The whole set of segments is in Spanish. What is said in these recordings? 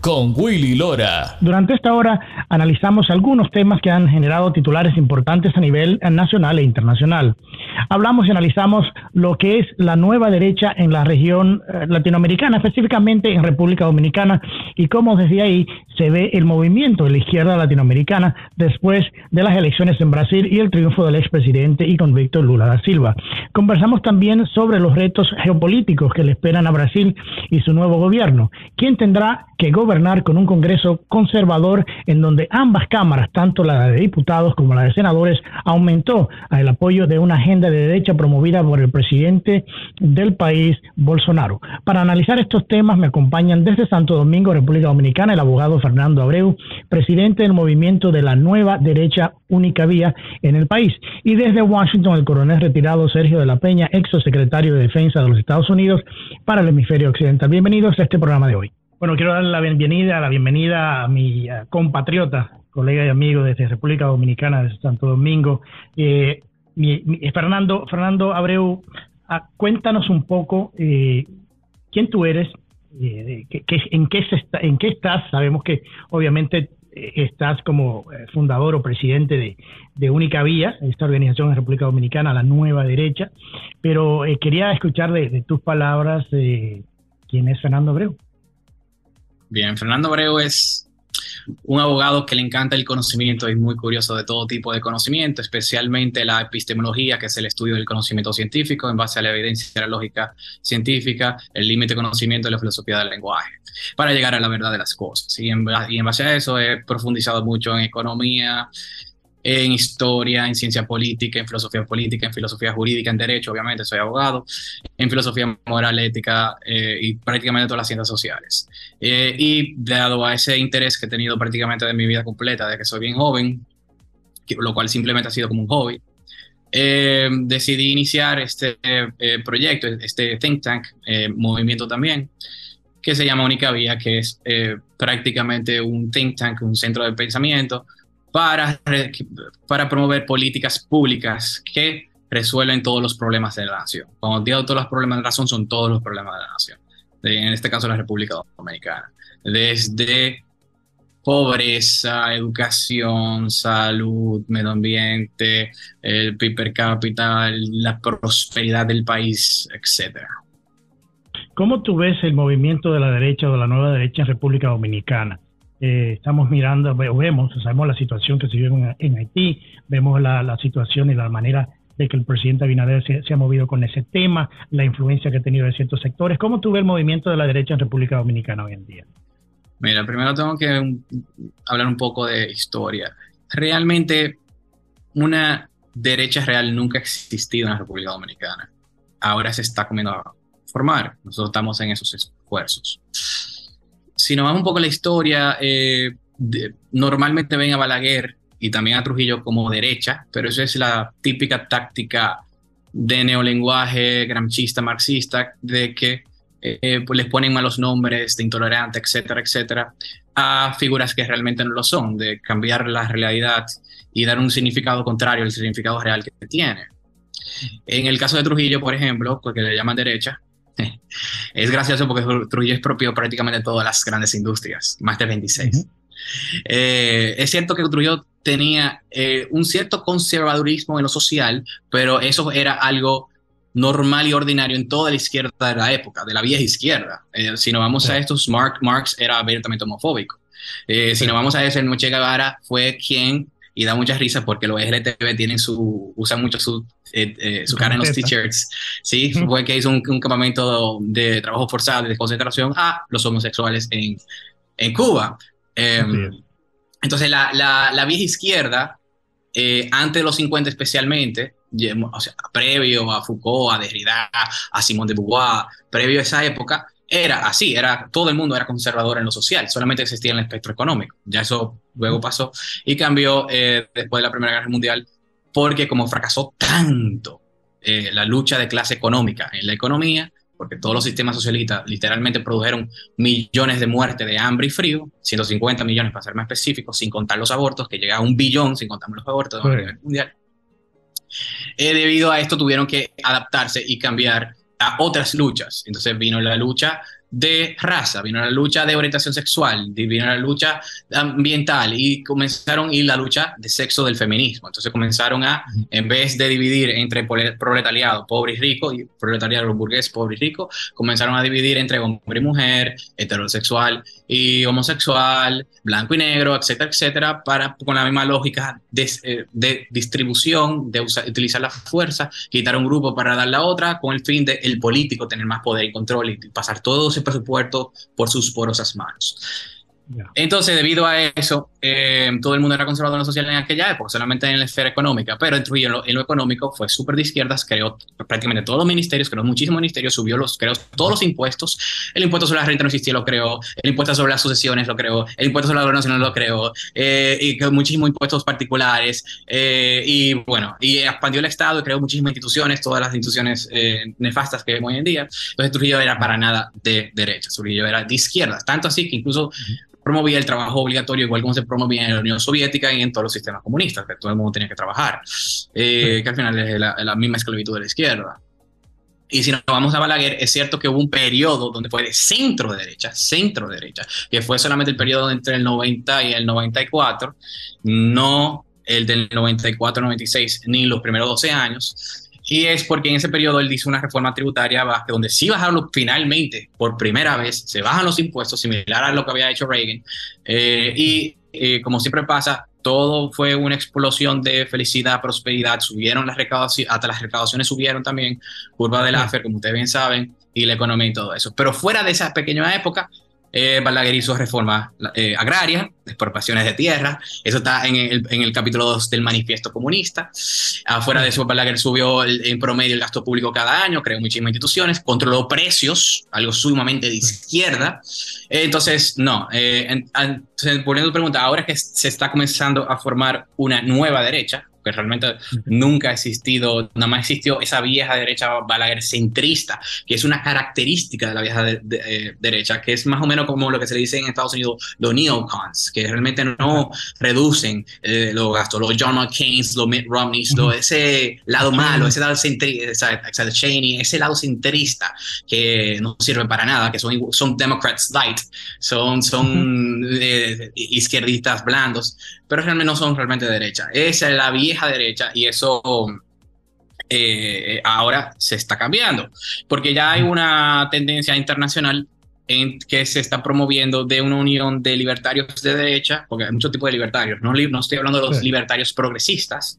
con Willy Lora. Durante esta hora analizamos algunos temas que han generado titulares importantes a nivel nacional e internacional. Hablamos y analizamos lo que es la nueva derecha en la región eh, latinoamericana, específicamente en República Dominicana, y cómo desde ahí se ve el movimiento de la izquierda latinoamericana después de las elecciones en Brasil y el triunfo del expresidente y convicto Lula da Silva. Conversamos también sobre los retos geopolíticos que le esperan a Brasil y su nuevo gobierno. ¿Quién tendrá que gobernar con un Congreso conservador en donde ambas cámaras, tanto la de diputados como la de senadores, aumentó el apoyo de una agenda de derecha promovida por el presidente del país, Bolsonaro. Para analizar estos temas me acompañan desde Santo Domingo, República Dominicana, el abogado Fernando Abreu, presidente del movimiento de la nueva derecha única vía en el país. Y desde Washington, el coronel retirado Sergio de la Peña, ex secretario de Defensa de los Estados Unidos para el hemisferio occidental. Bienvenidos a este programa de hoy. Bueno, quiero dar la bienvenida, la bienvenida a mi eh, compatriota, colega y amigo desde República Dominicana, desde Santo Domingo, eh, Fernando, Fernando Abreu. Ah, cuéntanos un poco eh, quién tú eres, en, qué en qué estás. Sabemos que obviamente estás como fundador o presidente de, de, Única Vía, esta organización en República Dominicana, la nueva derecha, pero quería escuchar de, de tus palabras quién es Fernando Abreu. Bien, Fernando Abreu es un abogado que le encanta el conocimiento y muy curioso de todo tipo de conocimiento, especialmente la epistemología, que es el estudio del conocimiento científico en base a la evidencia la lógica científica, el límite de conocimiento y la filosofía del lenguaje, para llegar a la verdad de las cosas. Y en, y en base a eso he profundizado mucho en economía, en historia, en ciencia política, en filosofía política, en filosofía jurídica, en derecho, obviamente soy abogado, en filosofía moral, ética eh, y prácticamente todas las ciencias sociales. Eh, y dado a ese interés que he tenido prácticamente de mi vida completa, de que soy bien joven, lo cual simplemente ha sido como un hobby, eh, decidí iniciar este proyecto, este think tank, movimiento también, que se llama Única Vía, que es prácticamente un think tank, un centro de pensamiento para, para promover políticas públicas que resuelven todos los problemas de la nación. Cuando digo todos los problemas de la nación, son todos los problemas de la nación. en este caso, la República Dominicana. Desde pobreza, educación, salud, medio ambiente, el PIB per cápita, la prosperidad del país, etc. ¿Cómo tú ves el movimiento de la derecha o de la nueva derecha en República Dominicana? Eh, estamos mirando, vemos, sabemos la situación que se vive en, Haití, vemos la, situación y la manera de que el presidente Abinader se, ha movido con ese tema, la influencia que ha tenido de ciertos sectores. ¿Cómo tú ves el movimiento de la derecha en República Dominicana hoy en día? Mira, primero tengo que hablar un poco de historia. Realmente una derecha real nunca ha existido en la República Dominicana. Ahora se está comiendo a formar. Nosotros estamos en esos esfuerzos si nos vamos un poco a la historia, eh, normalmente ven a Balaguer y también a Trujillo como derecha, pero eso es la típica táctica de neolenguaje gramchista, marxista, de que eh, pues les ponen malos nombres de intolerante, etcétera, etcétera, a figuras que realmente no lo son, de cambiar la realidad y dar un significado contrario al significado real que tiene. En el caso de Trujillo, por ejemplo, porque le llaman derecha, es gracioso porque Trujillo es propio prácticamente de todas las grandes industrias, más de 26. Eh, es cierto que Trujillo tenía eh, un cierto conservadurismo en lo social, pero eso era algo normal y ordinario en toda la izquierda de la época, de la vieja izquierda. Eh, si nos vamos a estos, Marx era abiertamente homofóbico. Si nos vamos a ese, Noche Guevara fue quien y da mucha risa porque los LGTB tienen su, usan mucho su, eh, eh, su cara en los t-shirts. Sí, fue que hizo un, campamento de trabajo forzado, de concentración a los homosexuales en, en Cuba. Em, entonces, la, la, la, vieja izquierda, eh, antes de los 50 especialmente, o sea, previo a Foucault, a Derrida, a Simone de Beauvoir, previo a esa época, era así, era, todo el mundo era conservador en lo social, solamente existía en el espectro económico. Ya eso luego pasó y cambió eh, después de la Primera Guerra Mundial, porque como fracasó tanto eh, la lucha de clase económica en la economía, porque todos los sistemas socialistas literalmente produjeron millones de muertes de hambre y frío, 150 millones para ser más específicos, sin contar los abortos, que llega a un billón sin contar los abortos a nivel mundial. Eh, debido a esto tuvieron que adaptarse y cambiar a otras luchas. Entonces vino la lucha de raza, vino la lucha de orientación sexual, vino la lucha ambiental y comenzaron y la lucha de sexo del feminismo. Entonces comenzaron a, en vez de dividir entre proletariado pobre y rico y proletariado burgués pobre y rico, comenzaron a dividir entre hombre y mujer, heterosexual y homosexual, blanco y negro, etcétera, etcétera, para con la misma lógica de, eh, distribución, de utilizar la fuerza, quitar un grupo para dar la otra, con el fin de el político tener más poder y control y pasar todo ese presupuesto por sus porosas manos. Entonces, debido a eso, eh, todo el mundo era conservador social en aquella época, solamente en la esfera económica, pero en lo, en lo económico fue súper de izquierdas, creó prácticamente todos los ministerios, creó muchísimos ministerios, subió los, creó todos los impuestos, el impuesto sobre la renta no existía, lo creó, el impuesto sobre las sucesiones lo creó, el impuesto sobre la donación lo creó, eh, y creó muchísimos impuestos particulares, eh, y bueno, y expandió el Estado y creó muchísimas instituciones, todas las instituciones nefastas que vemos hoy en día. Entonces Trujillo era para nada de derecha, Trujillo era de izquierdas, tanto así que incluso promovía el trabajo obligatorio, igual como se promovía en la Unión Soviética y en todos los sistemas comunistas, que todo el mundo tenía que trabajar, eh, que al final es la, misma esclavitud de la izquierda. Y si nos vamos a Balaguer, es cierto que hubo un periodo donde fue de centro derecha, centro derecha, que fue solamente el periodo entre el 90 y el 94, no el del 94-96, ni los primeros 12 años, y es porque en ese periodo él hizo una reforma tributaria donde sí bajaron finalmente, por primera vez, se bajan los impuestos, similar a lo que había hecho Reagan. Eh, y eh, como siempre pasa, todo fue una explosión de felicidad, prosperidad, subieron las recaudaciones, hasta las recaudaciones subieron también, curva de Laffer, como ustedes bien saben, y la economía y todo eso. Pero fuera de esa pequeña época, eh, Balaguer hizo reforma eh, agraria, expropiaciones de tierra, eso está en el, en el capítulo 2 del manifiesto comunista. Afuera de eso, Balaguer subió en promedio el gasto público cada año, creó muchísimas instituciones, controló precios, algo sumamente de izquierda. entonces, no, eh, poniendo pregunta, ahora que se está comenzando a formar una nueva derecha, que realmente nunca ha existido, nada más existió esa vieja derecha Balaguer centrista, que es una característica de la vieja eh, derecha, que es más o menos como lo que se le dice en Estados Unidos los neocons, que realmente no reducen eh, los gastos, los John McCain, los Mitt Romney, ese lado malo, ese lado centrista, Cheney, ese lado centrista que no sirve para nada, que son, son Democrats light, son, son eh, izquierdistas blandos, pero realmente no son realmente derecha. Esa es la vieja derecha y eso eh, ahora se está cambiando, porque ya hay una tendencia internacional en que se está promoviendo de una unión de libertarios de derecha, porque hay muchos tipos de libertarios, no, no estoy hablando de los libertarios progresistas,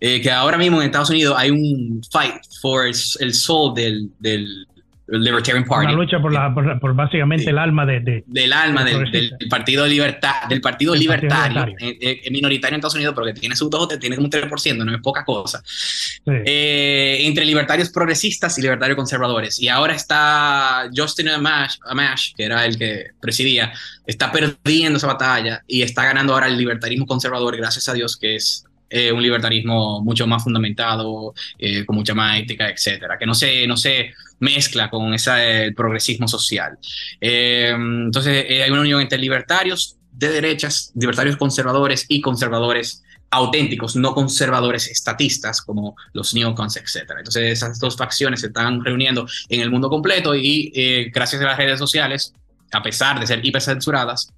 eh, que ahora mismo en Estados Unidos hay un fight for el, el soul del, del, Libertarian Party. Una lucha por, la, por, básicamente el alma de, del alma del, del, Partido Libertad, del Partido Libertario, eh, eh, minoritario en Estados Unidos, pero que tiene su voto, tiene un 3%, no es poca cosa. Eh, entre libertarios progresistas y libertarios conservadores. Y ahora está Justin Amash, Amash, que era el que presidía, está perdiendo esa batalla y está ganando ahora el libertarismo conservador, gracias a Dios, que es eh, un libertarismo mucho más fundamentado, eh, con mucha más ética, etcétera, que no se, no se mezcla con ese progresismo social. Eh, entonces, hay una unión entre libertarios de derechas, libertarios conservadores y conservadores auténticos, no conservadores estatistas como los neocons, etcétera. Entonces, esas dos facciones se están reuniendo en el mundo completo y gracias a las redes sociales, a pesar de ser hipercensuradas,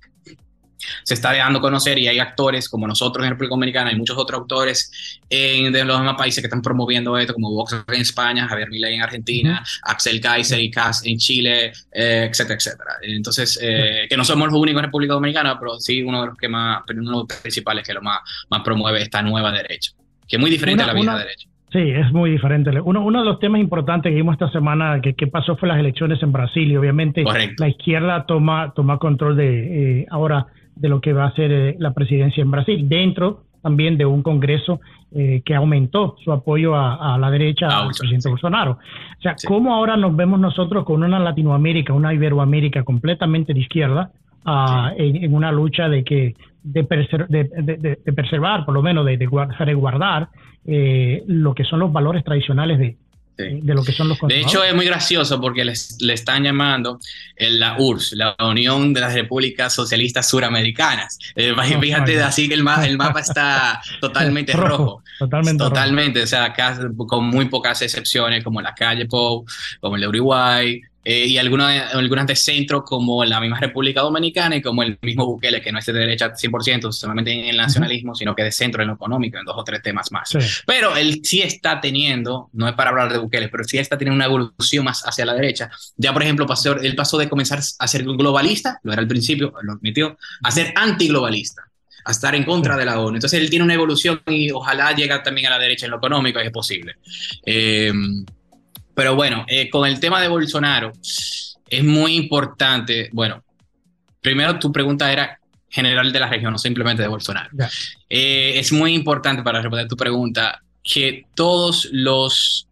se está dejando conocer y hay actores como nosotros en República Dominicana, hay muchos otros autores en, de los demás países que están promoviendo esto, como Vox en España, Javier Milei en Argentina, Axel Kaiser y Cas en Chile, eh, etcétera, etcétera. Entonces, eh, que no somos los únicos en República Dominicana, pero sí uno de los que más, uno de los principales que lo más, más promueve esta nueva derecha, que es muy diferente a la vieja derecha. Sí, es muy diferente. Uno, uno de los temas importantes que vimos esta semana que, que pasó fue las elecciones en Brasil y obviamente la izquierda toma, toma control de eh, ahora de lo que va a ser eh, la presidencia en Brasil, dentro también de un Congreso eh, que aumentó su apoyo a, la derecha al presidente Bolsonaro. O sea, ¿cómo ahora nos vemos nosotros con una Latinoamérica, una Iberoamérica completamente de izquierda, ah, en, una lucha de que de, de, preservar, por lo menos de, guardar eh, lo que son los valores tradicionales de, de lo que son los De hecho, es muy gracioso porque le, están llamando la URSS, la Unión de las Repúblicas Socialistas Suramericanas. Eh, fíjate, así que el, el mapa está totalmente rojo, Totalmente. Totalmente, o sea, con muy pocas excepciones, como la calle Pou, como el de Uruguay, eh, y algunas, algunas de centro como la misma República Dominicana y como el mismo Bukele, que no es de derecha 100%, solamente en el nacionalismo, sino que de centro en lo económico, en dos o tres temas más. Pero él sí está teniendo, no es para hablar de Bukele, pero sí está teniendo una evolución más hacia la derecha. Ya, por ejemplo, pasó, él pasó de comenzar a ser globalista, lo era al principio, lo admitió, a ser antiglobalista a estar en contra de la ONU. Entonces él tiene una evolución y ojalá llegue también a la derecha en lo económico, es posible. Eh, pero bueno, eh, con el tema de Bolsonaro, es muy importante, bueno, primero tu pregunta era general de la región, no simplemente de Bolsonaro. Eh, es muy importante para responder tu pregunta que todos los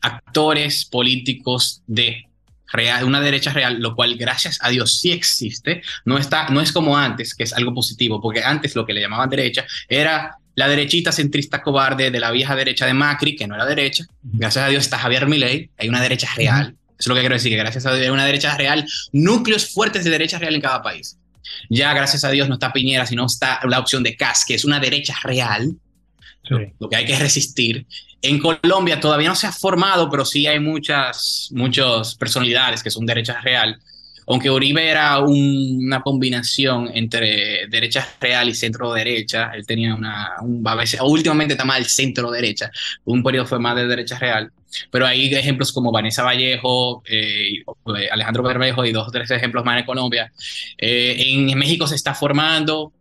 actores políticos de real, una derecha real, lo cual gracias a Dios sí existe, no, está, no es como antes, que es algo positivo, porque antes lo que le llamaban derecha era la derechita centrista cobarde de la vieja derecha de Macri, que no era derecha. Gracias a Dios está Javier Milei, hay una derecha real. Eso es lo que quiero decir, que gracias a Dios hay una derecha real, núcleos fuertes de derecha real en cada país. Ya gracias a Dios no está Piñera, sino está la opción de CAS, que es una derecha real, lo, que hay que resistir. En Colombia todavía no se ha formado, pero sí hay muchas, muchas personalidades que son derecha real aunque Uribe era una combinación entre derecha real y centro derecha, él tenía una, un, a veces, últimamente está más el centro derecha, un periodo fue más de derecha real, pero hay ejemplos como Vanessa Vallejo, eh, Alejandro Bermejo y dos o tres ejemplos más en Colombia. Eh, en México se está formando,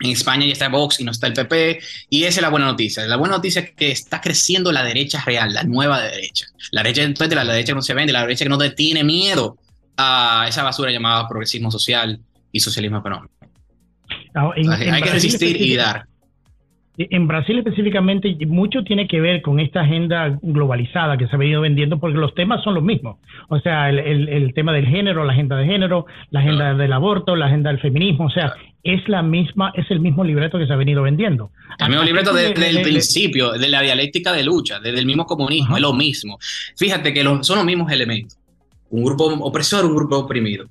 en España ya está Vox y no está el PP. Y esa es la buena noticia. La buena noticia es que está creciendo la derecha real, la nueva derecha. La derecha, entonces, la derecha no se vende, la derecha que no tiene miedo a esa basura llamada progresismo social y socialismo económico. Ah, hay que resistir y dar. En Brasil específicamente mucho tiene que ver con esta agenda globalizada que se ha venido vendiendo porque los temas son los mismos. O sea, el, tema del género, la agenda de género, la agenda del aborto, la agenda del feminismo, o sea, es la misma, es el mismo libreto que se ha venido vendiendo. El mismo libreto desde el principio, de la dialéctica de lucha, desde el mismo comunismo, es lo mismo. Fíjate que son los mismos elementos un grupo opresor, un grupo oprimido.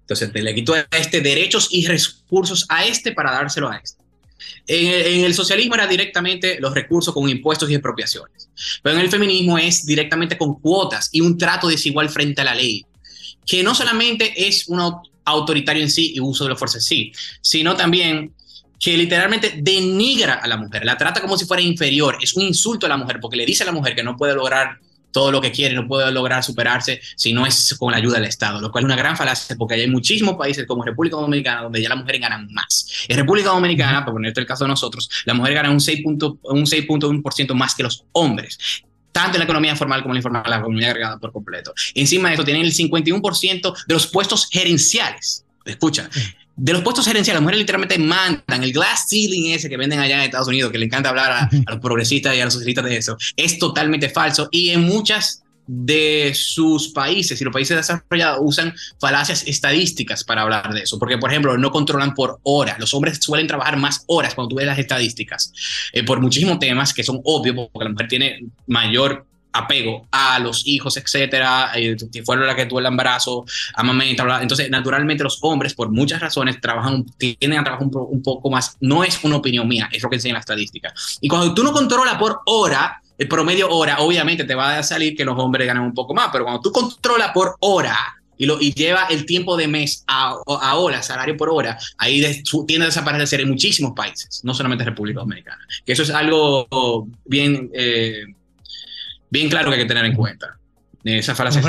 Entonces, te le quito a este derechos y recursos a este para dárselo a este. En el, socialismo era directamente los recursos con impuestos y expropiaciones, pero en el feminismo es directamente con cuotas y un trato desigual frente a la ley, que no solamente es un autoritario en sí y uso de la fuerza en sí, sino también que literalmente denigra a la mujer, la trata como si fuera inferior, es un insulto a la mujer porque le dice a la mujer que no puede lograr todo lo que quiere, no puede lograr superarse si no es con la ayuda del Estado, lo cual es una gran falacia porque hay muchísimos países como República Dominicana donde ya las mujeres ganan más. En República Dominicana, por ponerte el caso de nosotros, las mujeres ganan un 6.1% más que los hombres tanto en la economía formal como en la informal, la economía agregada por completo. Encima de eso, tienen el 51% de los puestos gerenciales. Escucha, de los puestos gerenciales, las mujeres literalmente mandan el glass ceiling ese que venden allá en Estados Unidos, que le encanta hablar a, los progresistas y a los socialistas de eso, es totalmente falso. Y en muchas de sus países y los países desarrollados usan falacias estadísticas para hablar de eso, porque por ejemplo no controlan por hora, los hombres suelen trabajar más horas cuando tú ves las estadísticas, eh, por muchísimos temas que son obvios, porque la mujer tiene mayor apego a los hijos, etcétera, eh, fuera la que tuvo el embarazo, amamenta, entonces naturalmente los hombres por muchas razones trabajan, tienen a trabajar un, poco más, no es una opinión mía, es lo que enseña la estadística. Y cuando tú no controlas por hora, el promedio hora, obviamente te va a salir que los hombres ganan un poco más, pero cuando tú controlas por hora, y, lo, y lleva el tiempo de mes a, a hora, salario por hora, ahí tiende a desaparecer en muchísimos países, no solamente República Dominicana. Que eso es algo bien eh, bien claro que hay que tener en cuenta. Esas falacias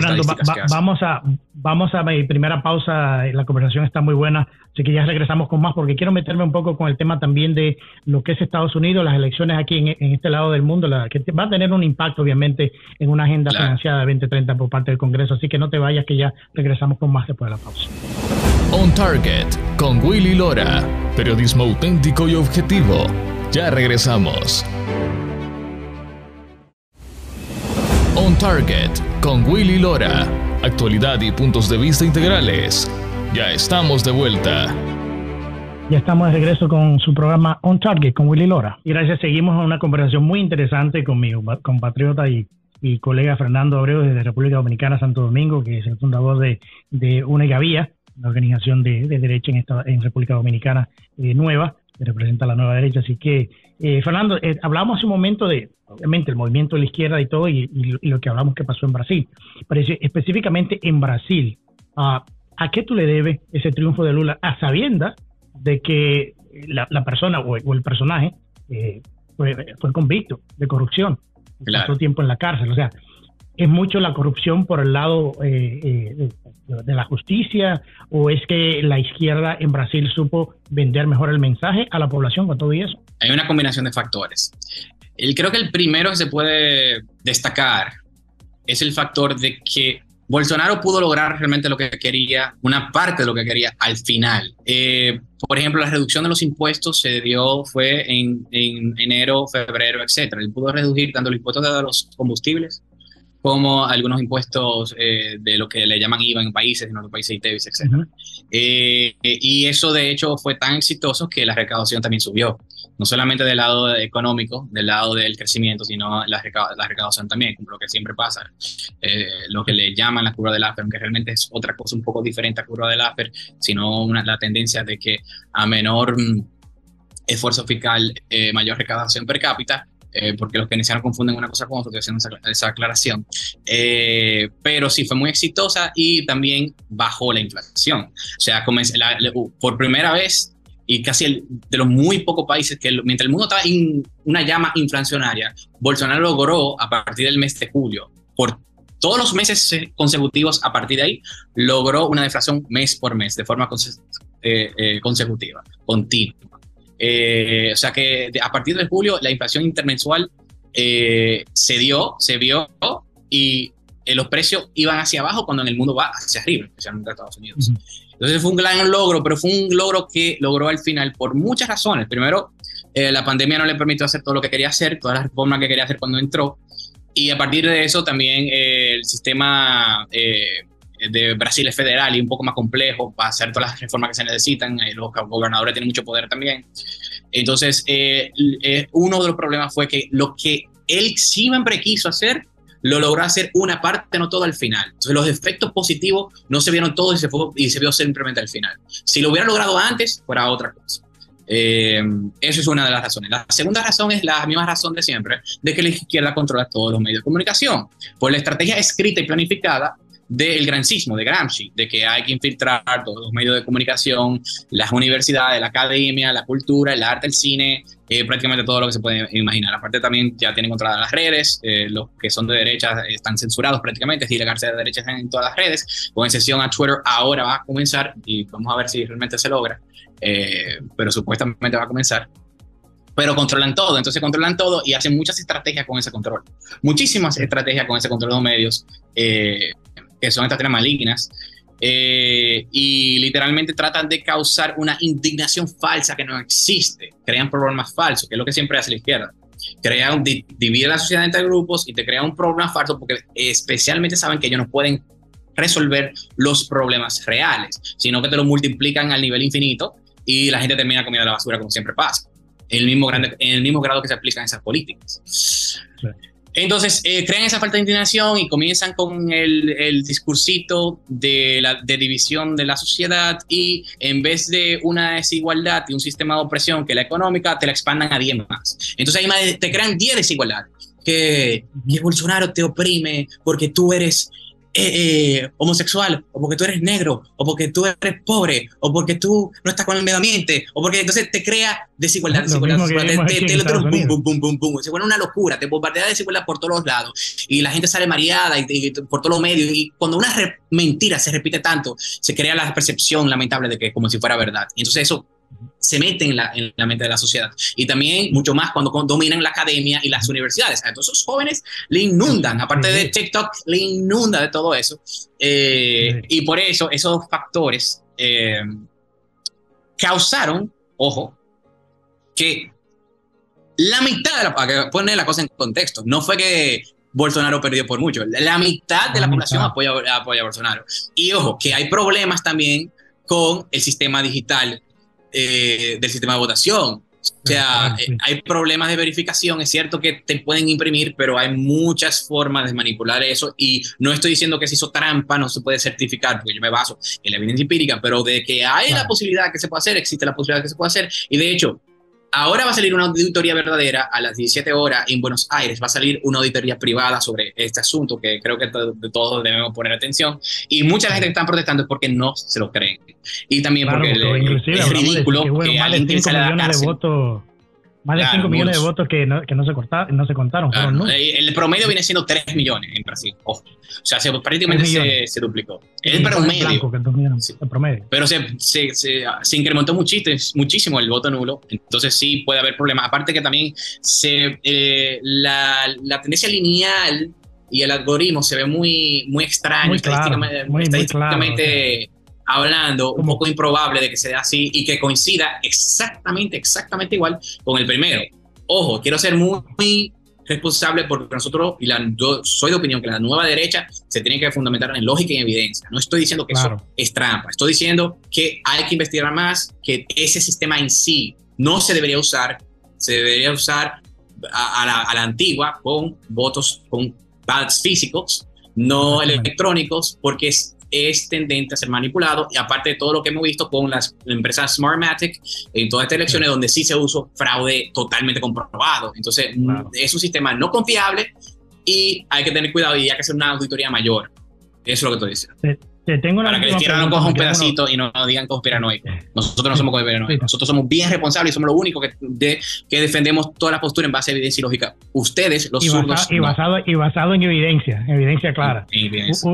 vamos a vamos a mi primera pausa, la conversación está muy buena, así que ya regresamos con más porque quiero meterme un poco con el tema también de lo que es Estados Unidos, las elecciones aquí en, este lado del mundo, la, que va a tener un impacto obviamente en una agenda financiada de 2030 por parte del Congreso, así que no te vayas que ya regresamos con más después de la pausa. On Target con Willy Lora Periodismo auténtico y objetivo. Ya regresamos. On Target con Willy Lora. Actualidad y puntos de vista integrales. Ya estamos de vuelta. Ya estamos de regreso con su programa On Target con Willy Lora. Y gracias, seguimos en una conversación muy interesante con mi compatriota y, colega Fernando Abreu desde República Dominicana, Santo Domingo, que es el fundador de, de UNEGAVIA, una organización de, derecha en, esta, República Dominicana eh, nueva, que representa la nueva derecha. Así que, eh, Fernando, eh, hablamos hace un momento de, obviamente, el movimiento de la izquierda y todo, y, lo que hablamos que pasó en Brasil. Pero específicamente en Brasil, ¿a qué tú le debes ese triunfo de Lula a sabiendas de que la, persona o, el personaje fue, fue convicto de corrupción? Pasó tiempo en la cárcel. O sea, es mucho la corrupción por el lado eh, eh, de la justicia o es que la izquierda en Brasil supo vender mejor el mensaje a la población con todo eso? Hay una combinación de factores. El, creo que el primero que se puede destacar es el factor de que Bolsonaro pudo lograr realmente lo que quería, una parte de lo que quería al final. Eh, por ejemplo, la reducción de los impuestos se dio, fue en, en enero, febrero, etcétera. Él pudo reducir tanto los impuestos de los combustibles como algunos impuestos eh, de lo que le llaman IVA en países, en otros países ITEVIS, etc. Eh, y eso de hecho fue tan exitoso que la recaudación también subió, no solamente del lado económico, del lado del crecimiento, sino la, la recaudación también, como lo que siempre pasa, eh, lo que le llaman la curva del Laffer, que realmente es otra cosa un poco diferente a la curva del Laffer, sino una, la tendencia de que a menor mm, esfuerzo fiscal, mayor recaudación per cápita, eh, porque los keynesianos confunden una cosa con otra, estoy haciendo esa, aclaración. Eh, pero sí fue muy exitosa y también bajó la inflación. O sea, por primera vez y casi de los muy pocos países que mientras el mundo estaba en una llama inflacionaria, Bolsonaro logró a partir del mes de julio, por todos los meses consecutivos a partir de ahí, logró una deflación mes por mes de forma eh, consecutiva, continua. Eh, o sea que a partir de julio la inflación intermensual eh, se dio, se vio y eh, los precios iban hacia abajo cuando en el mundo va hacia arriba, especialmente en Estados Unidos. Entonces fue un gran logro, pero fue un logro que logró al final por muchas razones. Primero, la pandemia no le permitió hacer todo lo que quería hacer, todas las reformas que quería hacer cuando entró. Y a partir de eso también el sistema de Brasil es federal y un poco más complejo para hacer todas las reformas que se necesitan. Eh, los gobernadores tienen mucho poder también. Entonces, eh, eh, uno de los problemas fue que lo que él siempre quiso hacer, lo logró hacer una parte, no todo al final. Entonces, los efectos positivos no se vieron todos y se, vio simplemente al final. Si lo hubiera logrado antes, fuera otra cosa. eso es una de las razones. La segunda razón es la misma razón de siempre, de que la izquierda controla todos los medios de comunicación. Por la estrategia escrita y planificada del grancismo, de Gramsci, de que hay que infiltrar todos los medios de comunicación, las universidades, la academia, la cultura, el arte, el cine, eh, prácticamente todo lo que se puede imaginar. Aparte también ya tienen controladas las redes, eh, los que son de derecha están censurados prácticamente, es ilegal ser de derecha en todas las redes, con excepción a Twitter ahora va a comenzar y vamos a ver si realmente se logra, eh, pero supuestamente va a comenzar. Pero controlan todo, entonces controlan todo y hacen muchas estrategias con ese control, muchísimas estrategias con ese control de los medios, eh, que son estas tres malignas, eh, y literalmente tratan de causar una indignación falsa que no existe, crean problemas falsos, que es lo que siempre hace la izquierda. Crea un, divide la sociedad entre grupos y te crea un problema falso porque especialmente saben que ellos no pueden resolver los problemas reales, sino que te lo multiplican al nivel infinito y la gente termina comiendo la basura como siempre pasa, en el mismo, grande, en el mismo grado que se aplican esas políticas. Sí. Entonces, eh, crean esa falta de indignación y comienzan con el, el discursito de, la, de división de la sociedad y en vez de una desigualdad y un sistema de opresión que la económica, te la expandan a 10 más. Entonces ahí te crean 10 desigualdades. Que, Bolsonaro te oprime porque tú eres eh, eh, homosexual, o porque tú eres negro, o porque tú eres pobre, o porque tú no estás con el medio ambiente, o porque entonces te crea desigualdad, desigualdad, desigualdad te, te, boom, boom, boom, boom, se vuelve una locura, te bombardea de desigualdad por todos los lados, y la gente sale mareada y, por todos los medios, y cuando una mentira se repite tanto, se crea la percepción lamentable de que como si fuera verdad, y entonces eso se mete en la, en la, mente de la sociedad. Y también mucho más cuando dominan la academia y las universidades. Entonces esos jóvenes le inundan, aparte de TikTok, le inunda de todo eso. Eh, y por eso esos factores eh, causaron ojo, que la mitad de la, para poner la cosa en contexto, no fue que Bolsonaro perdió por mucho, la mitad de la, población apoya, apoya a Bolsonaro. Y ojo, que hay problemas también con el sistema digital eh, del sistema de votación. O sea, eh, hay problemas de verificación, es cierto que te pueden imprimir, pero hay muchas formas de manipular eso y no estoy diciendo que se hizo trampa, no se puede certificar, porque yo me baso en la evidencia empírica, pero de que hay la posibilidad que se pueda hacer, existe la posibilidad que se pueda hacer y de hecho, Ahora va a salir una auditoría verdadera a las 17 horas en Buenos Aires. Va a salir una auditoría privada sobre este asunto que creo que de todos debemos poner atención. Y mucha gente que están protestando es porque no se lo creen. Y también porque es ridículo que, alguien que sale a la cárcel. Más de 5 millones de votos que no, que no, se, cortaron, no se contaron. el promedio viene siendo 3 millones en Brasil. O sea, se, prácticamente se, se, duplicó. El promedio. el promedio. Pero se, se, se, incrementó muchísimo, muchísimo el voto nulo. Entonces sí puede haber problemas. Aparte que también se, eh, la, la tendencia lineal y el algoritmo se ve muy, muy extraño, muy estadísticamente, muy, estadísticamente hablando, un poco improbable de que sea así y que coincida exactamente, exactamente igual con el primero. Ojo, quiero ser muy, responsable porque nosotros, y la, yo soy de opinión que la nueva derecha se tiene que fundamentar en lógica y evidencia. No estoy diciendo que eso es trampa, estoy diciendo que hay que investigar más, que ese sistema en sí no se debería usar, se debería usar a, la, a la, antigua con votos, con pads físicos, no electrónicos, porque es es tendente a ser manipulado. Y aparte de todo lo que hemos visto con las empresas Smartmatic en todas estas elecciones donde sí se usó fraude totalmente comprobado. Entonces es un sistema no confiable y hay que tener cuidado y hay que hacer una auditoría mayor. Eso es lo que estoy diciendo tengo Para que izquierda no coja un pedacito y no digan conspiranoico. Nosotros no somos conspiranoicos. Nosotros somos bien responsables y somos los únicos que, de, que defendemos toda la postura en base a evidencia y lógica. Ustedes, los y zurdos. y, basado, y basado en evidencia, evidencia clara.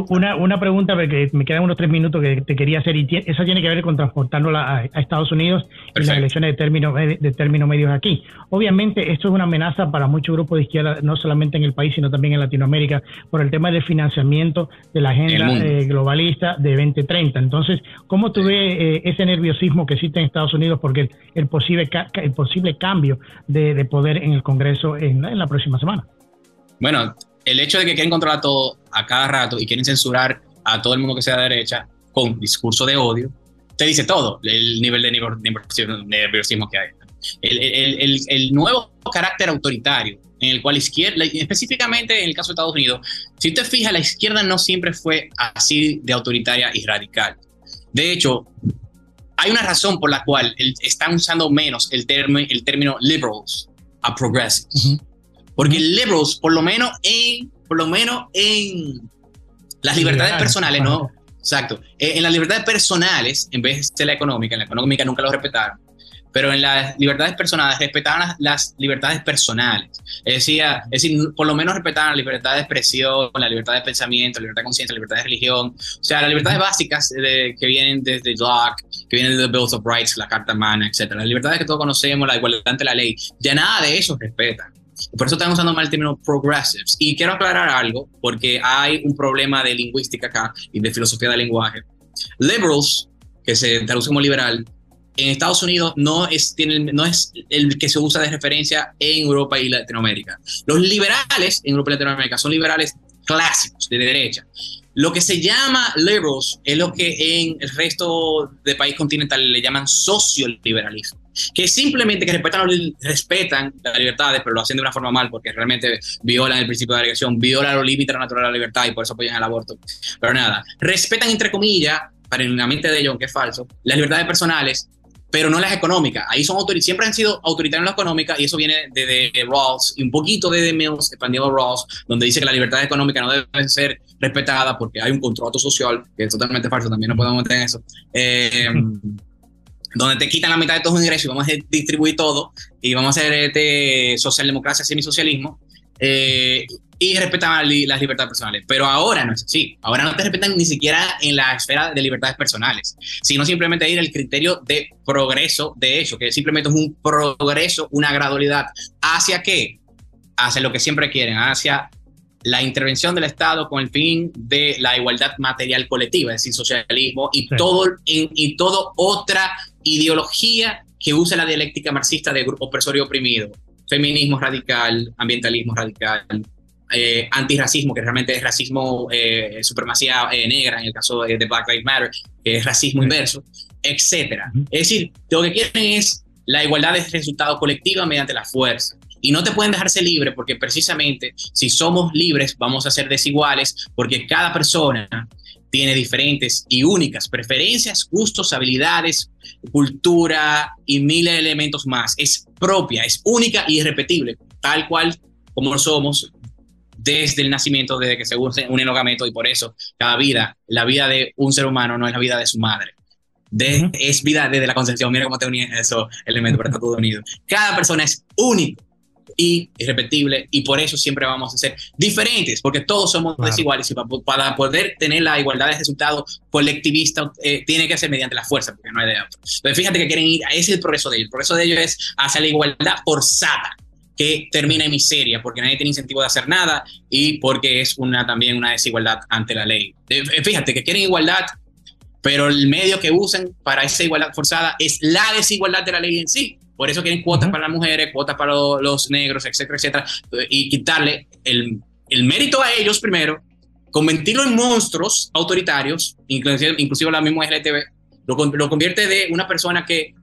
Una, una pregunta, porque me quedan unos tres minutos que te quería hacer, y eso tiene que ver con transportándola a, a Estados Unidos y las elecciones de término, de término medios aquí. Obviamente, esto es una amenaza para muchos grupos de izquierda, no solamente en el país, sino también en Latinoamérica, por el tema del financiamiento de la agenda eh, globalista de 2030 entonces, ¿cómo tú ves eh, ese nerviosismo que existe en Estados Unidos porque el, posible, el posible cambio de, poder en el Congreso en, la próxima semana? Bueno, el hecho de que quieren controlar todo a cada rato y quieren censurar a todo el mundo que sea de derecha con discurso de odio, te dice todo, el nivel de nerviosismo que hay. El, el, nuevo carácter autoritario en el cual izquierda, específicamente en el caso de Estados Unidos, si usted fija, la izquierda no siempre fue así de autoritaria y radical. De hecho, hay una razón por la cual están usando menos el, el término liberals a progressives. Porque liberals, por lo menos en, por lo menos en las libertades personales, ¿no? Exacto. En las libertades personales, en vez de la económica, en la económica nunca lo respetaron pero en las libertades personales respetaban las, libertades personales. Es decir, es decir, por lo menos respetaban la libertad de expresión, la libertad de pensamiento, la libertad de conciencia, la libertad de religión, o sea, las libertades básicas que vienen desde Locke, que vienen de Bill of Rights, la Carta Magna, etc. Las libertades que todos conocemos, la igualdad ante la ley, ya nada de eso respetan. Por eso estamos usando mal el término progressives. Y quiero aclarar algo, porque hay un problema de lingüística acá y de filosofía del lenguaje. Liberals, que se traduce como liberal, en Estados Unidos no es, tiene, no es el que se usa de referencia en Europa y Latinoamérica. Los liberales en Europa y Latinoamérica son liberales clásicos, de derecha. Lo que se llama liberals es lo que en el resto del país continental le llaman socioliberalismo, que simplemente que respetan, respetan las libertades, pero lo hacen de una forma mal porque realmente violan el principio de la agresión, violan los límites natural de la libertad y por eso apoyan el aborto. Pero nada, respetan entre comillas, para en la mente de ellos, que es falso, las libertades personales pero no las económicas. Ahí son siempre han sido autoritarios en la económica y eso viene de, de, Rawls y un poquito de, de Mills, expandido Rawls, donde dice que la libertad económica no debe ser respetada porque hay un contrato social, que es totalmente falso, también no podemos meter en eso. Eh, donde te quitan la mitad de tus ingresos y vamos a distribuir todo y vamos a hacer este socialdemocracia, semisocialismo. Eh, y respetaban las libertades personales. Pero ahora no es así. Ahora no te respetan ni siquiera en la esfera de libertades personales, sino simplemente ir el criterio de progreso de hecho, que simplemente es un progreso, una gradualidad. ¿Hacia qué? Hacia lo que siempre quieren, hacia la intervención del Estado con el fin de la igualdad material colectiva, es decir, socialismo y, todo, y, y todo otra ideología que use la dialéctica marxista de opresor y oprimido, feminismo radical, ambientalismo radical, eh, antirracismo, que realmente es racismo, eh, supremacía eh, negra, en el caso de, Black Lives Matter, que es racismo inverso, etcétera. Es decir, lo que quieren es la igualdad de resultado colectiva mediante la fuerza. Y no te pueden dejarse libre porque precisamente si somos libres vamos a ser desiguales porque cada persona tiene diferentes y únicas preferencias, gustos, habilidades, cultura y miles de elementos más. Es propia, es única y irrepetible, tal cual como somos desde el nacimiento, desde que se une un enogameto y por eso cada vida, la vida de un ser humano no es la vida de su madre. De, Es vida desde la concepción. Mira cómo te uní esos elementos, pero está todo unido. Cada persona es único y irrepetible y por eso siempre vamos a ser diferentes, porque todos somos desiguales y para, poder tener la igualdad de resultados colectivista eh, tiene que ser mediante la fuerza, porque no hay de otro. Entonces fíjate que quieren ir, ese es el progreso de ellos, el progreso de ellos es hacia la igualdad forzada que termina en miseria, porque nadie tiene incentivo de hacer nada y porque es una, también una desigualdad ante la ley. Eh, fíjate que quieren igualdad, pero el medio que usan para esa igualdad forzada es la desigualdad de la ley en sí. Por eso quieren cuotas para las mujeres, cuotas para los, negros, etcétera, etcétera, y quitarle el, el mérito a ellos primero, convertirlo en monstruos autoritarios, inclusive, inclusive la misma LTV, lo, lo convierte de una persona que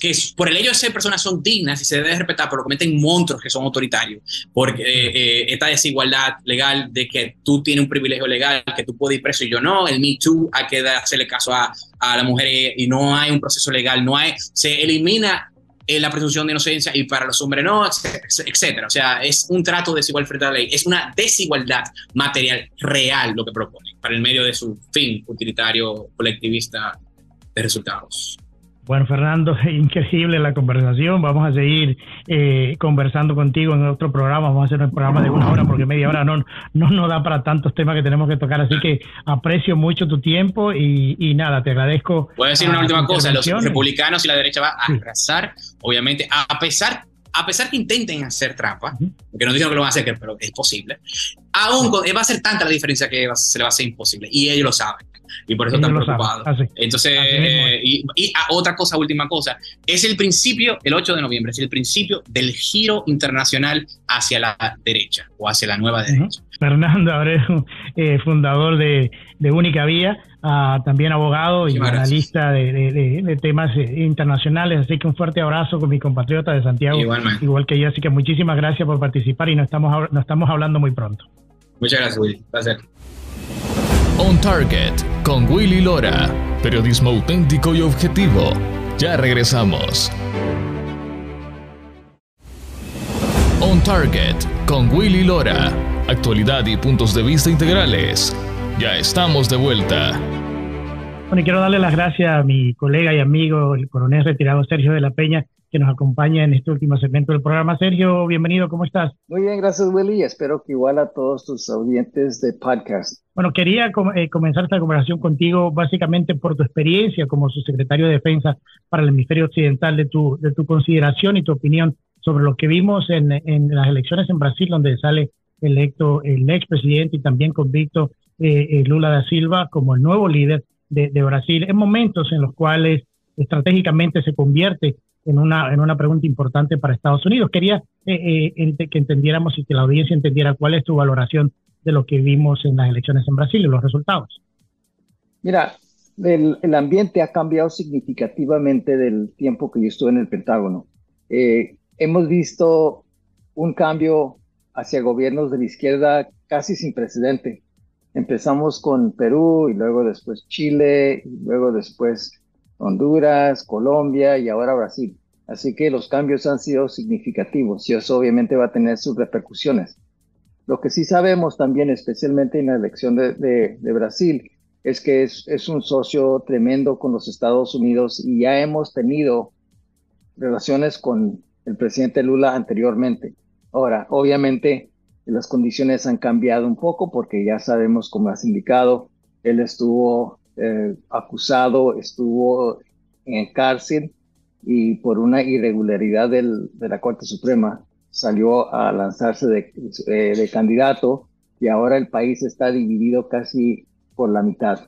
que por el hecho de ser personas son dignas y se debe respetar, pero cometen monstruos que son autoritarios, porque eh, eh, esta desigualdad legal de que tú tienes un privilegio legal, que tú puedes ir preso y yo no, el Me Too hay que hacerle caso a, a la mujer y no hay un proceso legal, no hay, se elimina eh, la presunción de inocencia y para los hombres no, etcétera. O sea, es un trato desigual frente a la ley, es una desigualdad material real lo que propone para el medio de su fin utilitario colectivista de resultados. Bueno, Fernando, increíble la conversación. Vamos a seguir eh, conversando contigo en otro programa. Vamos a hacer un programa de una hora porque media hora no, no nos da para tantos temas que tenemos que tocar. Así que aprecio mucho tu tiempo y, nada, te agradezco. Voy a decir una última cosa. Los republicanos y la derecha va a arrasar, obviamente, a pesar a pesar que intenten hacer trampa, porque no digo que lo van a hacer, pero es posible, aún va a ser tanta la diferencia que se le va a hacer imposible. Y ellos lo saben. Y por eso están preocupados. Entonces, y, ah, otra cosa, última cosa, es el principio, el 8 de noviembre, es el principio del giro internacional hacia la derecha o hacia la nueva derecha. Fernando Abreu, eh, fundador de, de, Única Vía, ah, también abogado y analista de, de, temas eh, internacionales, así que un fuerte abrazo con mi compatriota de Santiago, igual que yo, así que muchísimas gracias por participar y nos estamos, nos estamos hablando muy pronto. Muchas gracias, Willy. Placer. On Target con Willy Lora. Periodismo auténtico y objetivo. Ya regresamos. On Target con Willy Lora. Actualidad y puntos de vista integrales. Ya estamos de vuelta. Bueno, y quiero darle las gracias a mi colega y amigo, el coronel retirado Sergio de la Peña, que nos acompaña en este último segmento del programa. Sergio, bienvenido, ¿cómo estás? Muy bien, gracias Willy. Espero que igual a todos tus audientes de podcast. Bueno, quería eh, comenzar esta conversación contigo básicamente por tu experiencia como subsecretario de Defensa para el hemisferio occidental, de tu, de tu consideración y tu opinión sobre lo que vimos en, en las elecciones en Brasil, donde sale electo el expresidente y también convicto eh, eh, Lula da Silva como el nuevo líder de, de Brasil, en momentos en los cuales estratégicamente se convierte en una, en una pregunta importante para Estados Unidos. Quería eh, eh, que entendiéramos y que la audiencia entendiera cuál es tu valoración de lo que vimos en las elecciones en Brasil y los resultados. Mira, el, el ambiente ha cambiado significativamente del tiempo que yo estuve en el Pentágono. Eh, hemos visto un cambio hacia gobiernos de la izquierda casi sin precedente. Empezamos con Perú y luego después Chile y luego después Honduras, Colombia y ahora Brasil. Así que los cambios han sido significativos y eso obviamente va a tener sus repercusiones. Lo que sí sabemos también, especialmente en la elección de, Brasil, es que es, un socio tremendo con los Estados Unidos y ya hemos tenido relaciones con el presidente Lula anteriormente. Ahora, obviamente, las condiciones han cambiado un poco porque ya sabemos, como has indicado, él estuvo eh, acusado, estuvo en cárcel y por una irregularidad del, de la Corte Suprema salió a lanzarse de, eh, de, candidato y ahora el país está dividido casi por la mitad.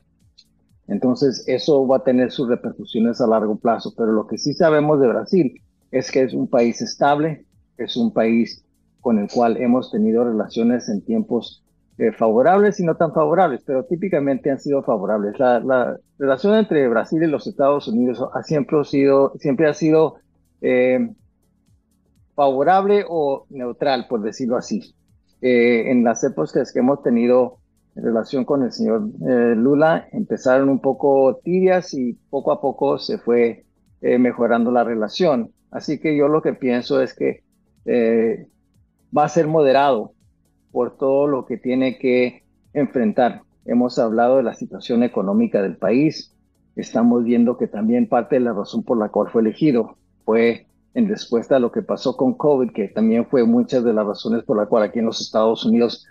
Entonces, eso va a tener sus repercusiones a largo plazo. Pero lo que sí sabemos de Brasil es que es un país estable, es un país con el cual hemos tenido relaciones en tiempos eh, favorables y no tan favorables, pero típicamente han sido favorables. La, relación entre Brasil y los Estados Unidos ha siempre sido, siempre ha sido eh, favorable o neutral, por decirlo así. Eh, en las épocas que hemos tenido en relación con el señor Lula, empezaron un poco tibias y poco a poco se fue mejorando la relación. Así que yo lo que pienso es que va a ser moderado por todo lo que tiene que enfrentar. Hemos hablado de la situación económica del país. Estamos viendo que también parte de la razón por la cual fue elegido fue en respuesta a lo que pasó con COVID, que también fue muchas de las razones por la cual aquí en los Estados Unidos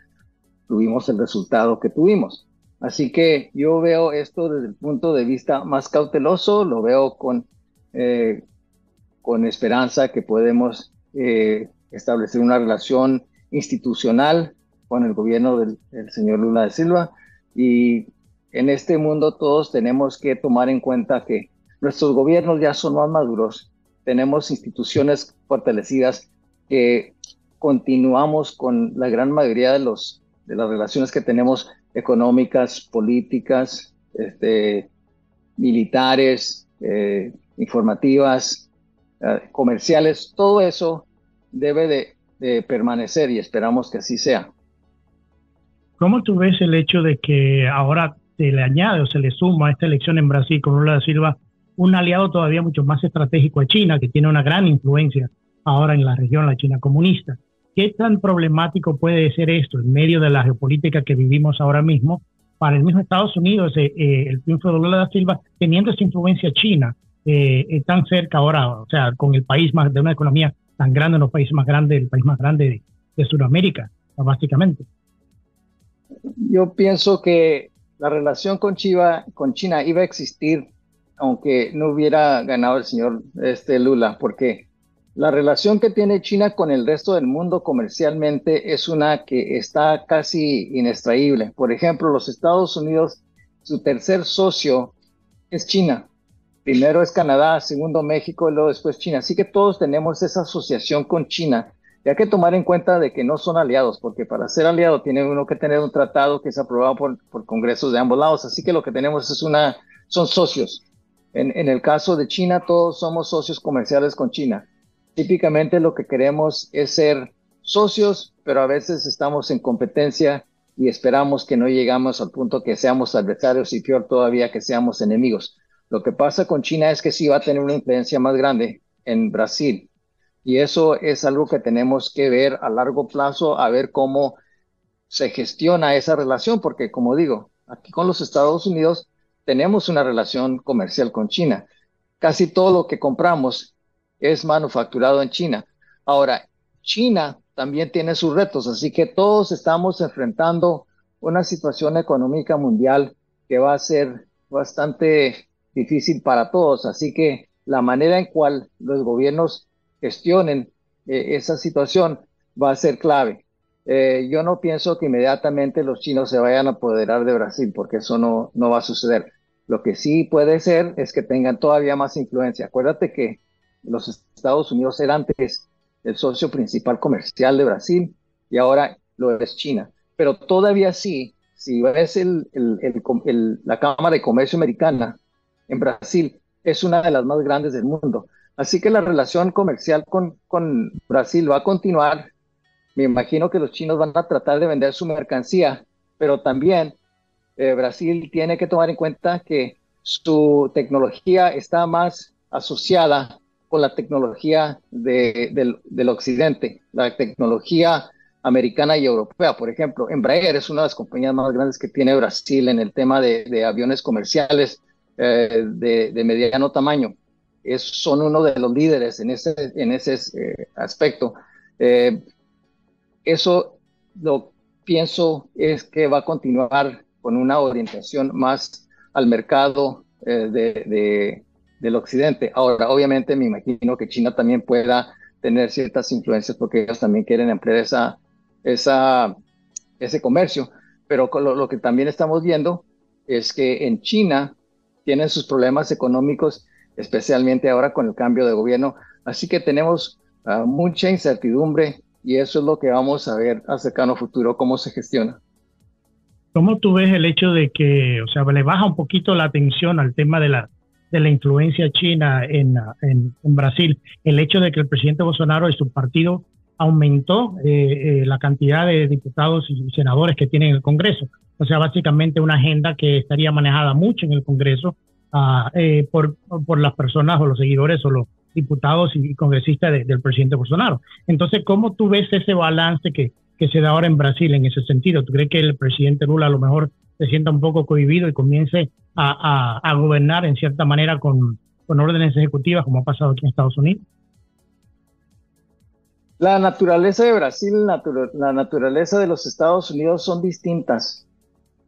tuvimos el resultado que tuvimos. Así que yo veo esto desde el punto de vista más cauteloso, lo veo con, eh, con esperanza que podemos eh, establecer una relación institucional con el gobierno del, señor Lula de Silva. Y en este mundo todos tenemos que tomar en cuenta que nuestros gobiernos ya son más maduros, tenemos instituciones fortalecidas que continuamos con la gran mayoría de, los, de las relaciones que tenemos económicas, políticas, este, militares, eh, informativas, eh, comerciales, todo eso debe de de permanecer y esperamos que así sea. ¿Cómo tú ves el hecho de que ahora se le añade o se le suma a esta elección en Brasil con Lula da Silva un aliado todavía mucho más estratégico a China, que tiene una gran influencia ahora en la región, la China comunista? ¿Qué tan problemático puede ser esto en medio de la geopolítica que vivimos ahora mismo para el mismo Estados Unidos, eh, eh, el triunfo de Lula da Silva, teniendo esa influencia china eh, tan cerca ahora, o sea, con el país más de una economía tan grande, en los países más grandes, el país más grande de, Sudamérica, básicamente. Yo pienso que la relación con, Chiva, con China iba a existir aunque no hubiera ganado el señor este Lula, porque la relación que tiene China con el resto del mundo comercialmente es una que está casi inextraíble. Por ejemplo, los Estados Unidos, su tercer socio es China. Primero es Canadá, segundo México y luego después China. Así que todos tenemos esa asociación con China. Y hay que tomar en cuenta de que no son aliados, porque para ser aliado tiene uno que tener un tratado que es aprobado por, por congresos de ambos lados. Así que lo que tenemos es una, son socios. En, en el caso de China, todos somos socios comerciales con China. Típicamente lo que queremos es ser socios, pero a veces estamos en competencia y esperamos que no llegamos al punto que seamos adversarios y peor todavía que seamos enemigos. Lo que pasa con China es que sí va a tener una influencia más grande en Brasil. Y eso es algo que tenemos que ver a largo plazo, a ver cómo se gestiona esa relación, porque como digo, aquí con los Estados Unidos tenemos una relación comercial con China. Casi todo lo que compramos es manufacturado en China. Ahora, China también tiene sus retos, así que todos estamos enfrentando una situación económica mundial que va a ser bastante difícil para todos. Así que la manera en cual los gobiernos gestionen eh, esa situación va a ser clave. Eh, yo no pienso que inmediatamente los chinos se vayan a apoderar de Brasil, porque eso no, no va a suceder. Lo que sí puede ser es que tengan todavía más influencia. Acuérdate que los Estados Unidos eran antes el socio principal comercial de Brasil y ahora lo es China. Pero todavía sí, si ves el, el, la Cámara de Comercio Americana, en Brasil es una de las más grandes del mundo. Así que la relación comercial con, con Brasil va a continuar. Me imagino que los chinos van a tratar de vender su mercancía, pero también eh, Brasil tiene que tomar en cuenta que su tecnología está más asociada con la tecnología del, del, occidente, la tecnología americana y europea. Por ejemplo, Embraer es una de las compañías más grandes que tiene Brasil en el tema de, aviones comerciales eh, de, mediano tamaño. Es, son uno de los líderes en ese, en ese eh, aspecto. Eh, eso lo pienso es que va a continuar con una orientación más al mercado de, del occidente. Ahora, obviamente me imagino que China también pueda tener ciertas influencias porque ellos también quieren emplear esa, esa, ese comercio, pero lo que también estamos viendo es que en China tienen sus problemas económicos, especialmente ahora con el cambio de gobierno. Así que tenemos ah, mucha incertidumbre y eso es lo que vamos a ver a cercano futuro, cómo se gestiona. ¿Cómo tú ves el hecho de que, o sea, le baja un poquito la atención al tema de la, de la influencia china en, en, Brasil? El hecho de que el presidente Bolsonaro y su partido aumentó eh, eh, la cantidad de diputados y senadores que tienen en el Congreso. O sea, básicamente una agenda que estaría manejada mucho en el Congreso ah, eh, por, por las personas o los seguidores o los diputados y congresistas del presidente Bolsonaro. Entonces, ¿cómo tú ves ese balance que, que se da ahora en Brasil en ese sentido? ¿Tú crees que el presidente Lula a lo mejor se sienta un poco cohibido y comience a, a, gobernar en cierta manera con, con órdenes ejecutivas como ha pasado aquí en Estados Unidos? La naturaleza de Brasil, la naturaleza de los Estados Unidos son distintas.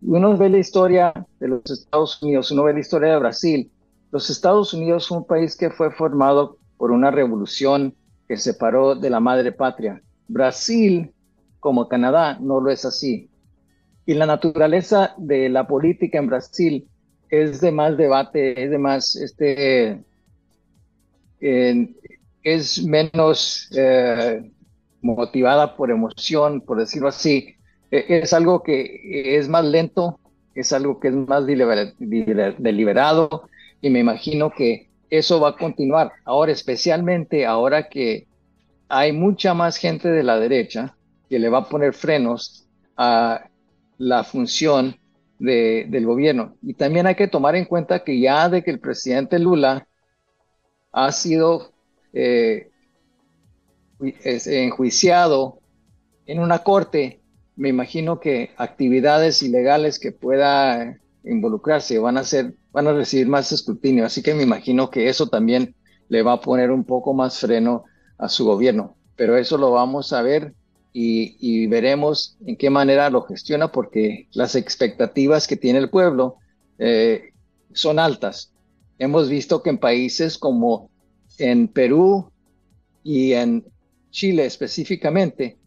Uno ve la historia de los Estados Unidos, uno ve la historia de Brasil. Los Estados Unidos fue un país que fue formado por una revolución que separó de la madre patria. Brasil, como Canadá, no lo es así. Y la naturaleza de la política en Brasil es de más debate, es de más, este, es menos eh, motivada por emoción, por decirlo así. E, es algo que es más lento, es algo que es más deliberado y me imagino que eso va a continuar. Ahora, especialmente ahora que hay mucha más gente de la derecha que le va a poner frenos a la función del gobierno. Y también hay que tomar en cuenta que ya de que el presidente Lula ha sido eh, enjuiciado en una corte, me imagino que actividades ilegales que pueda involucrarse van a ser, van a recibir más escrutinio. Así que me imagino que eso también le va a poner un poco más freno a su gobierno. Pero eso lo vamos a ver y, veremos en qué manera lo gestiona, porque las expectativas que tiene el pueblo eh, son altas. Hemos visto que en países como en Perú y en Chile específicamente,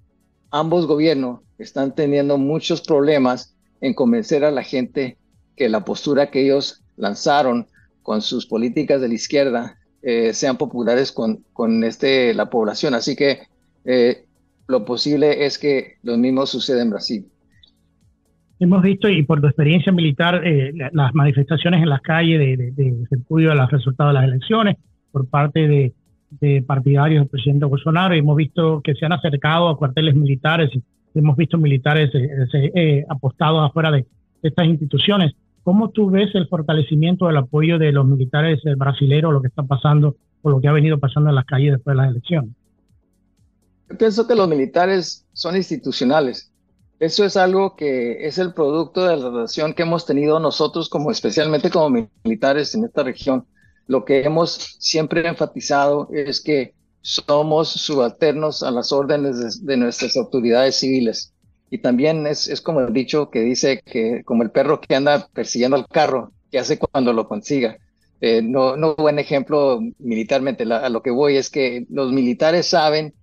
ambos gobiernos están teniendo muchos problemas en convencer a la gente que la postura que ellos lanzaron con sus políticas de la izquierda eh, sean populares con, con este, la población. Así que eh, lo posible es que lo mismo suceda en Brasil. Hemos visto, y por tu experiencia militar, eh, las manifestaciones en las calles de, de, de los resultados de las elecciones por parte de, de partidarios del presidente Bolsonaro. Hemos visto que se han acercado a cuarteles militares hemos visto militares eh, eh, apostados afuera de estas instituciones. ¿Cómo tú ves el fortalecimiento del apoyo de los militares eh, brasileños, lo que está pasando o lo que ha venido pasando en las calles después de las elecciones? Yo pienso que los militares son institucionales. Eso es algo que es el producto de la relación que hemos tenido nosotros, como especialmente como militares en esta región lo que hemos siempre enfatizado es que somos subalternos a las órdenes de, nuestras autoridades civiles. Y también es, es, como el dicho que dice que como el perro que anda persiguiendo al carro, que hace cuando lo consiga. Eh, no, no buen ejemplo militarmente. a lo que voy es que los militares saben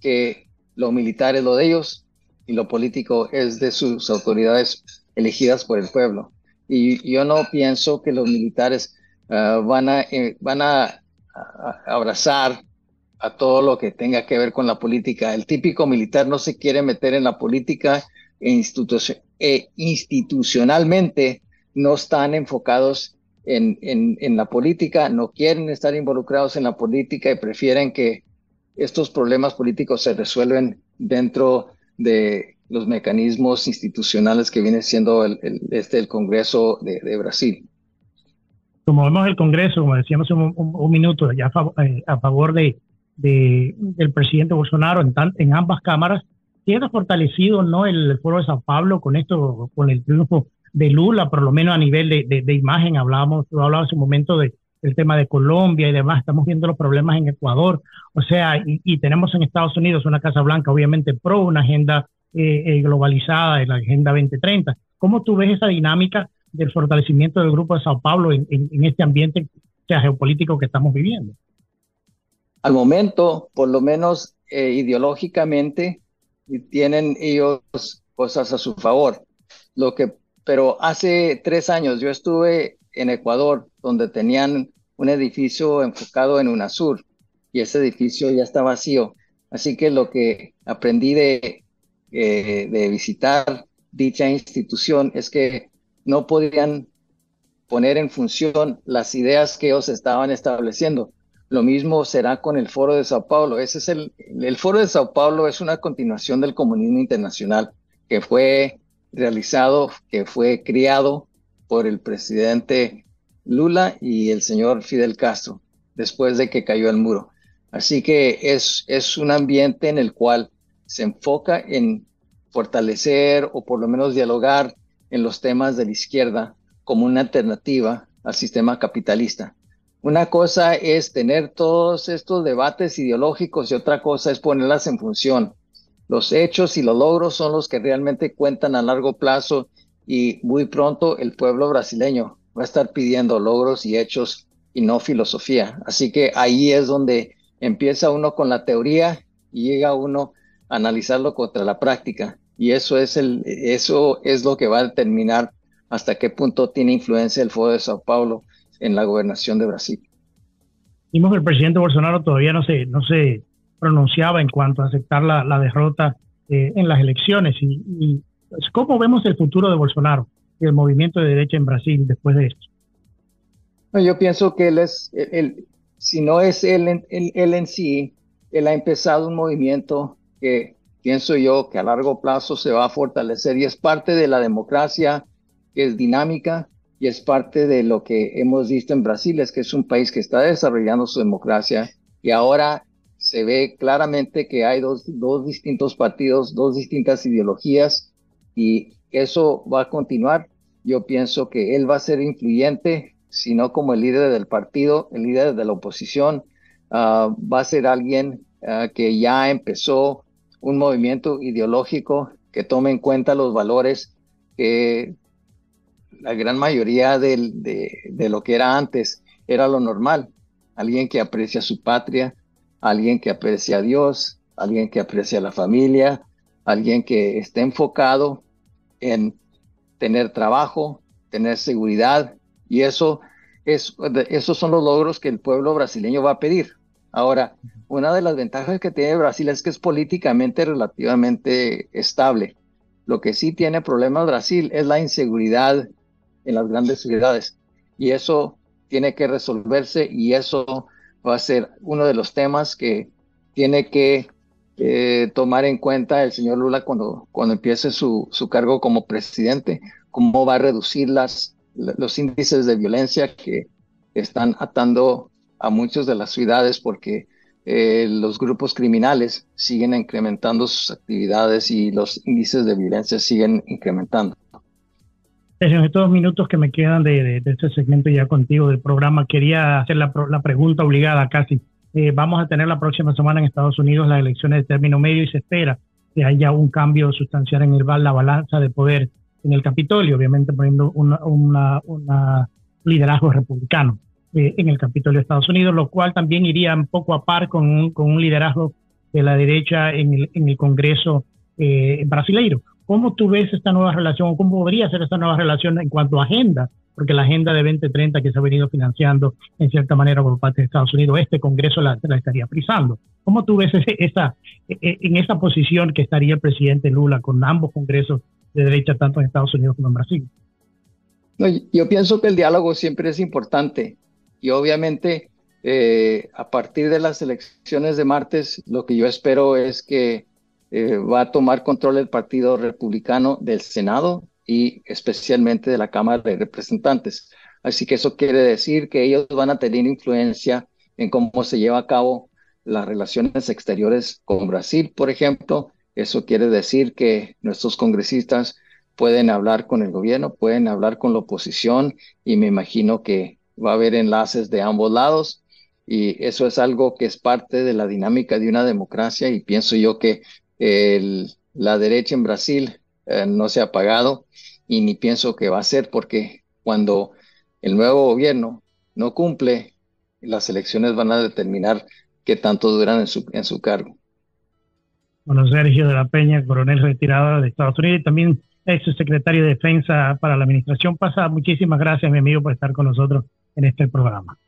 que lo militar es lo de ellos y lo político es de sus autoridades elegidas por el pueblo. Y yo no pienso que los militares Ah, van, a, eh, van a, abrazar a todo lo que tenga que ver con la política. El típico militar no se quiere meter en la política e, e institucionalmente no están enfocados en, en, en, la política, no quieren estar involucrados en la política y prefieren que estos problemas políticos se resuelven dentro de los mecanismos institucionales que viene siendo el, este, el Congreso de, de Brasil como vemos el Congreso, como decíamos un, un, minuto, ya a favor, eh, de, del presidente Bolsonaro en, en ambas cámaras, tiene fortalecido no el foro de Sao Paulo con esto, con el triunfo de Lula, por lo menos a nivel de, de, imagen. Hablábamos, tú hablabas un momento de, del tema de Colombia y demás. Estamos viendo los problemas en Ecuador. O sea, y, tenemos en Estados Unidos una Casa Blanca, obviamente, pro una agenda eh, eh, globalizada de la Agenda 2030. ¿Cómo tú ves esa dinámica del fortalecimiento del Grupo de Sao Paulo en, este ambiente geopolítico que estamos viviendo? Al momento, por lo menos eh, ideológicamente, tienen ellos cosas a su favor. Lo que, pero hace tres años yo estuve en Ecuador donde tenían un edificio enfocado en UNASUR y ese edificio ya está vacío. Así que lo que aprendí de, eh, de visitar dicha institución es que no podían poner en función las ideas que ellos estaban estableciendo. Lo mismo será con el Foro de Sao Paulo. Ese es el, Foro de Sao Paulo es una continuación del comunismo internacional que fue realizado, que fue criado por el presidente Lula y el señor Fidel Castro después de que cayó el muro. Así que es, es un ambiente en el cual se enfoca en fortalecer o por lo menos dialogar en los temas de la izquierda como una alternativa al sistema capitalista. Una cosa es tener todos estos debates ideológicos y otra cosa es ponerlas en función. Los hechos y los logros son los que realmente cuentan a largo plazo y muy pronto el pueblo brasileño va a estar pidiendo logros y hechos y no filosofía. Así que ahí es donde empieza uno con la teoría y llega uno a analizarlo contra la práctica. Y eso es, el, eso es lo que va a determinar hasta qué punto tiene influencia el Foro de Sao Paulo en la gobernación de Brasil. Vimos que el presidente Bolsonaro todavía no se, no se pronunciaba en cuanto a aceptar la, la derrota eh, en las elecciones. Y, y pues, ¿Cómo vemos el futuro de Bolsonaro y el movimiento de derecha en Brasil después de esto? yo pienso que él es, él, si no es él, él, él en sí, él ha empezado un movimiento que pienso yo que a largo plazo se va a fortalecer y es parte de la democracia que es dinámica y es parte de lo que hemos visto en Brasil, es que es un país que está desarrollando su democracia y ahora se ve claramente que hay dos, dos distintos partidos, dos distintas ideologías y eso va a continuar. Yo pienso que él va a ser influyente, sino como el líder del partido, el líder de la oposición, uh, va a ser alguien uh, que ya empezó un movimiento ideológico que tome en cuenta los valores que la gran mayoría de, de, lo que era antes era lo normal. Alguien que aprecia su patria, alguien que aprecia a Dios, alguien que aprecia a la familia, alguien que esté enfocado en tener trabajo, tener seguridad, y eso es, esos son los logros que el pueblo brasileño va a pedir. Ahora, una de las ventajas que tiene Brasil es que es políticamente relativamente estable. Lo que sí tiene problemas Brasil es la inseguridad en las grandes ciudades. Y eso tiene que resolverse y eso va a ser uno de los temas que tiene que eh, tomar en cuenta el señor Lula cuando, cuando empiece su, su cargo como presidente, cómo va a reducir las, los índices de violencia que están atando a muchas de las ciudades porque eh, los grupos criminales siguen incrementando sus actividades y los índices de violencia siguen incrementando. En estos minutos que me quedan de, este segmento ya contigo del programa, quería hacer la, pregunta obligada casi. Eh, vamos a tener la próxima semana en Estados Unidos las elecciones de término medio y se espera que haya un cambio sustancial en el, la balanza de poder en el Capitolio, obviamente poniendo un una, liderazgo republicano eh, en el Capitolio de Estados Unidos, lo cual también iría un poco a par con un, con un liderazgo de la derecha en el, en el Congreso eh, brasileiro. ¿Cómo tú ves esta nueva relación o cómo podría ser esta nueva relación en cuanto a agenda? Porque la agenda de 2030 que se ha venido financiando en cierta manera por parte de Estados Unidos, este Congreso la, estaría frisando. ¿Cómo tú ves esa, e, e, en esa posición que estaría el presidente Lula con ambos congresos de derecha, tanto en Estados Unidos como en Brasil? yo pienso que el diálogo siempre es importante y obviamente eh, a partir de las elecciones de martes, lo que yo espero es que eh, va a tomar control el Partido Republicano del Senado y especialmente de la Cámara de Representantes. Así que eso quiere decir que ellos van a tener influencia en cómo se lleva a cabo las relaciones exteriores con Brasil, por ejemplo. Eso quiere decir que nuestros congresistas pueden hablar con el gobierno, pueden hablar con la oposición y me imagino que va a haber enlaces de ambos lados y eso es algo que es parte de la dinámica de una democracia y pienso yo que el, la derecha en Brasil eh, no se ha apagado y ni pienso que va a ser porque cuando el nuevo gobierno no cumple, las elecciones van a determinar qué tanto duran en su, en su cargo. Bueno, Sergio de la Peña, coronel retirado de Estados Unidos y también ex secretario de Defensa para la Administración Pasa. Muchísimas gracias, mi amigo, por estar con nosotros en este programa.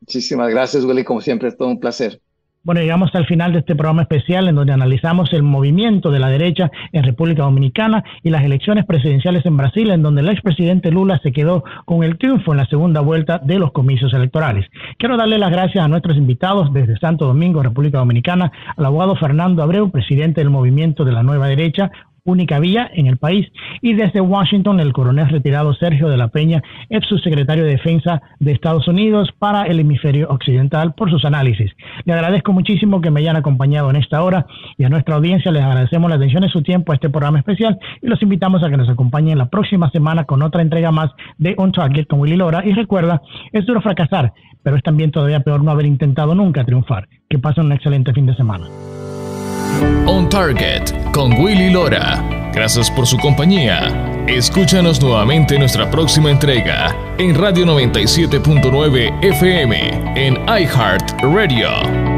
Muchísimas gracias, Willy. Como siempre, es todo un placer. Bueno, llegamos al final de este programa especial en donde analizamos el movimiento de la derecha en República Dominicana y las elecciones presidenciales en Brasil, en donde el expresidente Lula se quedó con el triunfo en la segunda vuelta de los comicios electorales. Quiero darle las gracias a nuestros invitados desde Santo Domingo, República Dominicana, al abogado Fernando Abreu, presidente del movimiento de la nueva derecha, única vía en el país. Y desde Washington, el coronel retirado Sergio de la Peña, ex subsecretario de Defensa de Estados Unidos para el hemisferio occidental, por sus análisis. Le agradezco muchísimo que me hayan acompañado en esta hora y a nuestra audiencia les agradecemos la atención y su tiempo a este programa especial y los invitamos a que nos acompañen la próxima semana con otra entrega más de On Target con Willy Lora. Y recuerda, es duro fracasar, pero es también todavía peor no haber intentado nunca triunfar. Que pasen un excelente fin de semana. On Target con Willy Lora. Gracias por su compañía. Escúchanos nuevamente en nuestra próxima entrega en Radio 97.9 FM en iHeart Radio.